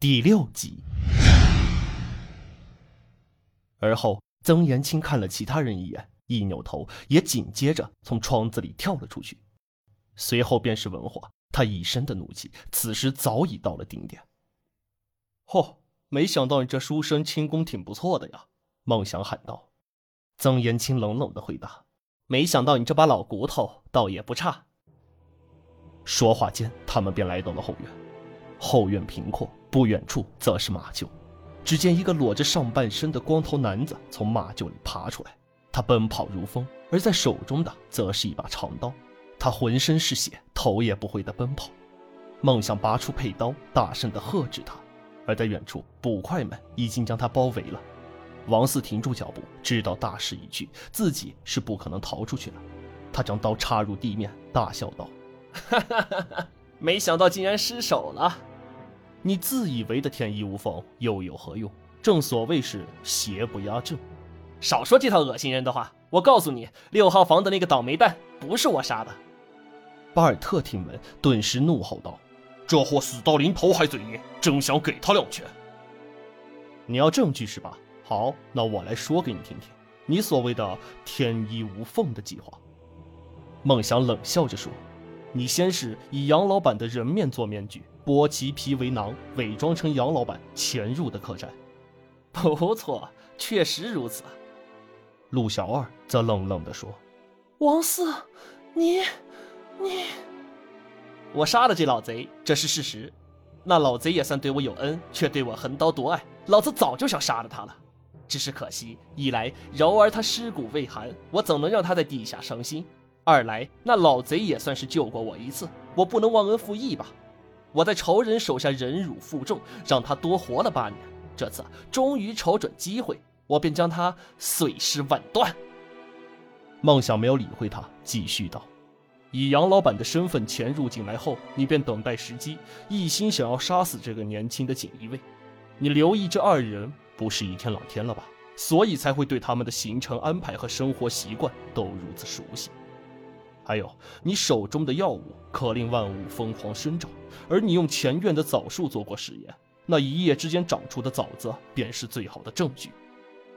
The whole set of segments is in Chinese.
第六集。而后，曾延青看了其他人一眼，一扭头，也紧接着从窗子里跳了出去。随后便是文华，他一身的怒气，此时早已到了顶点。嚯，没想到你这书生轻功挺不错的呀！孟想喊道。曾延青冷冷的回答：“没想到你这把老骨头倒也不差。”说话间，他们便来到了后院。后院平阔，不远处则是马厩。只见一个裸着上半身的光头男子从马厩里爬出来，他奔跑如风，而在手中的则是一把长刀。他浑身是血，头也不回地奔跑。梦想拔出佩刀，大声地喝止他。而在远处，捕快们已经将他包围了。王四停住脚步，知道大势已去，自己是不可能逃出去了。他将刀插入地面，大笑道：“哈哈哈哈没想到竟然失手了。你自以为的天衣无缝，又有何用？正所谓是邪不压正。少说这套恶心人的话！我告诉你，六号房的那个倒霉蛋不是我杀的。”巴尔特听闻，顿时怒吼道：“这货死到临头还嘴硬，真想给他两拳！你要证据是吧？好，那我来说给你听听，你所谓的天衣无缝的计划。”梦想冷笑着说：“你先是以杨老板的人面做面具，剥其皮为囊，伪装成杨老板潜入的客栈。不错，确实如此。”陆小二则冷冷地说：“王四，你……”你，我杀了这老贼，这是事实。那老贼也算对我有恩，却对我横刀夺爱，老子早就想杀了他了。只是可惜，一来柔儿他尸骨未寒，我怎能让他在地下伤心；二来那老贼也算是救过我一次，我不能忘恩负义吧。我在仇人手下忍辱负重，让他多活了八年。这次终于瞅准机会，我便将他碎尸万段。梦想没有理会他，继续道。以杨老板的身份潜入进来后，你便等待时机，一心想要杀死这个年轻的锦衣卫。你留意这二人不是一天两天了吧？所以才会对他们的行程安排和生活习惯都如此熟悉。还有，你手中的药物可令万物疯狂生长，而你用前院的枣树做过实验，那一夜之间长出的枣子便是最好的证据。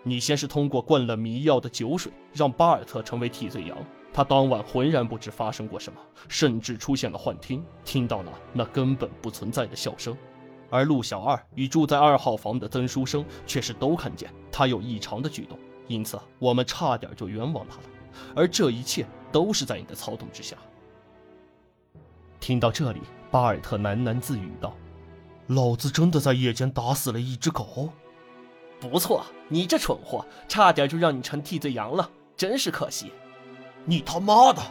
你先是通过灌了迷药的酒水，让巴尔特成为替罪羊。他当晚浑然不知发生过什么，甚至出现了幻听，听到了那根本不存在的笑声。而陆小二与住在二号房的曾书生却是都看见他有异常的举动，因此我们差点就冤枉他了。而这一切都是在你的操纵之下。听到这里，巴尔特喃喃自语道：“老子真的在夜间打死了一只狗。”不错，你这蠢货，差点就让你成替罪羊了，真是可惜。你他妈的！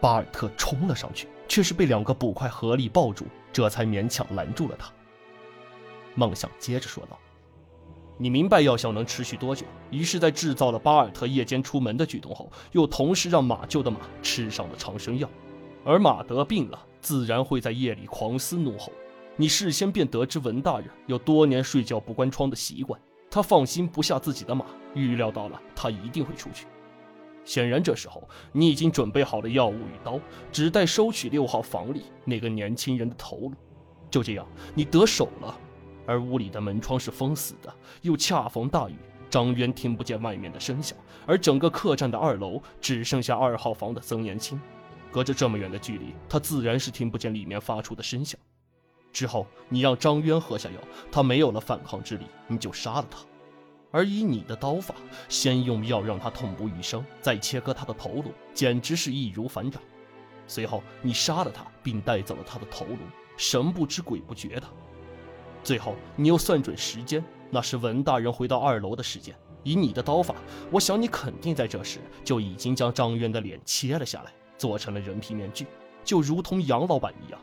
巴尔特冲了上去，却是被两个捕快合力抱住，这才勉强拦住了他。梦想接着说道：“你明白药效能持续多久？于是，在制造了巴尔特夜间出门的举动后，又同时让马厩的马吃上了长生药，而马得病了，自然会在夜里狂嘶怒吼。你事先便得知文大人有多年睡觉不关窗的习惯，他放心不下自己的马，预料到了他一定会出去。”显然，这时候你已经准备好了药物与刀，只待收取六号房里那个年轻人的头颅。就这样，你得手了。而屋里的门窗是封死的，又恰逢大雨，张渊听不见外面的声响。而整个客栈的二楼只剩下二号房的曾延青，隔着这么远的距离，他自然是听不见里面发出的声响。之后，你让张渊喝下药，他没有了反抗之力，你就杀了他。而以你的刀法，先用药让他痛不欲生，再切割他的头颅，简直是易如反掌。随后你杀了他，并带走了他的头颅，神不知鬼不觉的。最后你又算准时间，那是文大人回到二楼的时间。以你的刀法，我想你肯定在这时就已经将张渊的脸切了下来，做成了人皮面具，就如同杨老板一样。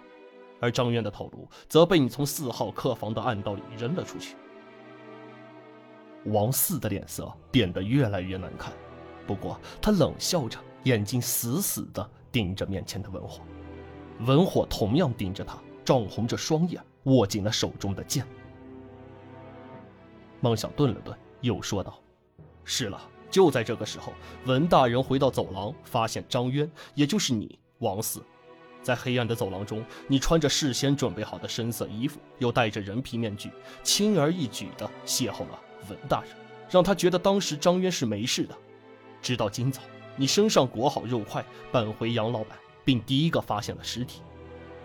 而张渊的头颅则被你从四号客房的暗道里扔了出去。王四的脸色变得越来越难看，不过他冷笑着，眼睛死死地盯着面前的文火。文火同样盯着他，涨红着双眼，握紧了手中的剑。孟想顿了顿，又说道：“是了。”就在这个时候，文大人回到走廊，发现张渊，也就是你，王四，在黑暗的走廊中，你穿着事先准备好的深色衣服，又戴着人皮面具，轻而易举地邂逅了文大人，让他觉得当时张渊是没事的。直到今早，你身上裹好肉块，返回杨老板，并第一个发现了尸体。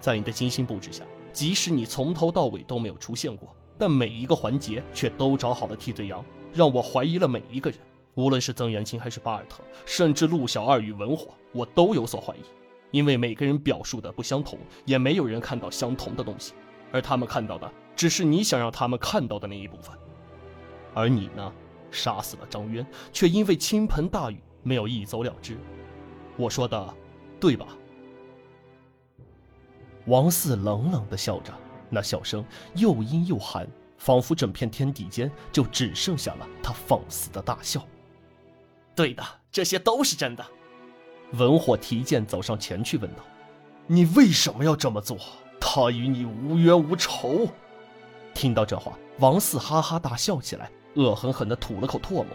在你的精心布置下，即使你从头到尾都没有出现过，但每一个环节却都找好了替罪羊，让我怀疑了每一个人，无论是曾元青还是巴尔特，甚至陆小二与文火，我都有所怀疑。因为每个人表述的不相同，也没有人看到相同的东西，而他们看到的只是你想让他们看到的那一部分。而你呢，杀死了张渊，却因为倾盆大雨没有一走了之。我说的，对吧？王四冷冷的笑着，那笑声又阴又寒，仿佛整片天地间就只剩下了他放肆的大笑。对的，这些都是真的。文火提剑走上前去，问道：“你为什么要这么做？他与你无冤无仇。”听到这话，王四哈哈大笑起来，恶狠狠地吐了口唾沫：“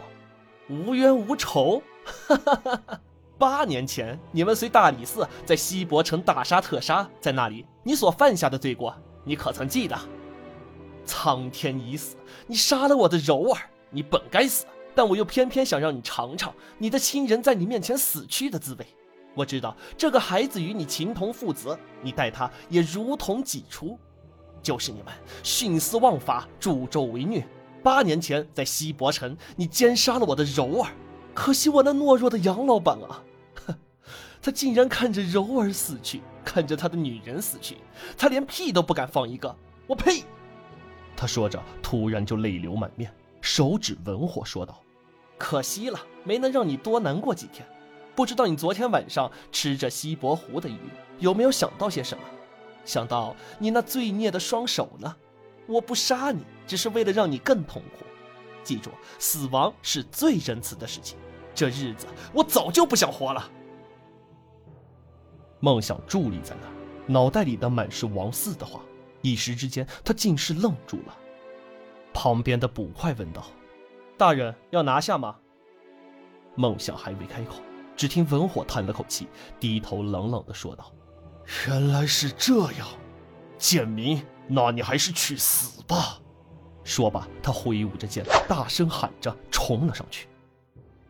无冤无仇？哈哈哈哈！八年前，你们随大理寺在西伯城大杀特杀，在那里，你所犯下的罪过，你可曾记得？苍天已死，你杀了我的柔儿，你本该死。”但我又偏偏想让你尝尝你的亲人在你面前死去的滋味。我知道这个孩子与你情同父子，你待他也如同己出。就是你们徇私枉法，助纣为虐。八年前在西伯城，你奸杀了我的柔儿，可惜我那懦弱的杨老板啊，他竟然看着柔儿死去，看着他的女人死去，他连屁都不敢放一个。我呸！他说着，突然就泪流满面，手指文火说道。可惜了，没能让你多难过几天。不知道你昨天晚上吃着西伯湖的鱼，有没有想到些什么？想到你那罪孽的双手呢？我不杀你，只是为了让你更痛苦。记住，死亡是最仁慈的事情。这日子我早就不想活了。梦想伫立在那，脑袋里的满是王四的话，一时之间他竟是愣住了。旁边的捕快问道。大人要拿下吗？梦想还未开口，只听文火叹了口气，低头冷冷的说道：“原来是这样，简明，那你还是去死吧。”说罢，他挥舞着剑，大声喊着冲了上去。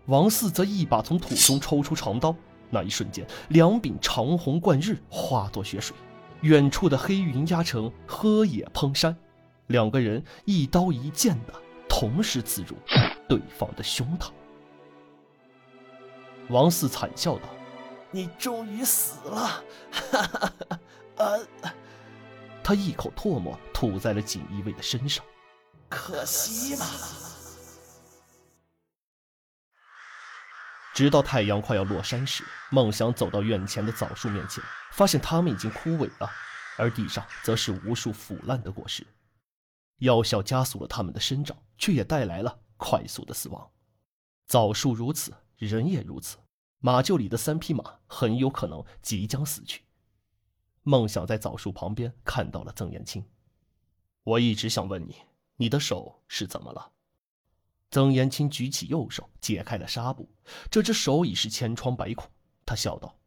王四则一把从土中抽出长刀，那一瞬间，两柄长虹贯日，化作血水，远处的黑云压城喝野烹山，两个人一刀一剑的。同时刺入对方的胸膛，王四惨笑道：“你终于死了！”哈哈哈！呃，他一口唾沫吐在了锦衣卫的身上，可惜了。直到太阳快要落山时，梦想走到院前的枣树面前，发现它们已经枯萎了，而地上则是无数腐烂的果实。药效加速了它们的生长，却也带来了快速的死亡。枣树如此，人也如此。马厩里的三匹马很有可能即将死去。梦想在枣树旁边看到了曾延青。我一直想问你，你的手是怎么了？曾延青举起右手，解开了纱布，这只手已是千疮百孔。他笑道：“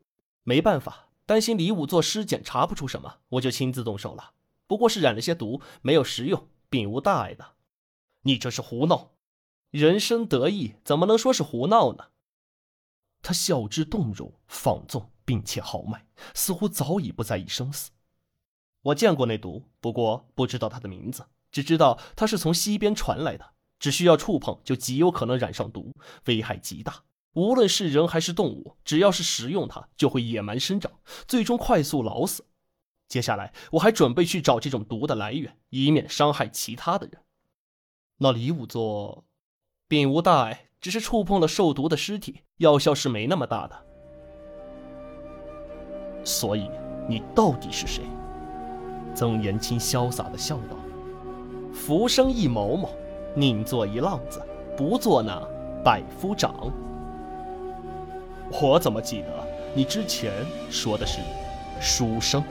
没办法，担心李武做尸检查不出什么，我就亲自动手了。不过是染了些毒，没有食用。”并无大碍的，你这是胡闹！人生得意，怎么能说是胡闹呢？他笑之动容，放纵并且豪迈，似乎早已不在意生死。我见过那毒，不过不知道它的名字，只知道它是从西边传来的，只需要触碰就极有可能染上毒，危害极大。无论是人还是动物，只要是食用它，就会野蛮生长，最终快速老死。接下来，我还准备去找这种毒的来源，以免伤害其他的人。那李武作，并无大碍，只是触碰了受毒的尸体，药效是没那么大的。所以，你到底是谁？曾延青潇洒的笑道：“浮生一某某，宁做一浪子，不做那百夫长。”我怎么记得你之前说的是书生？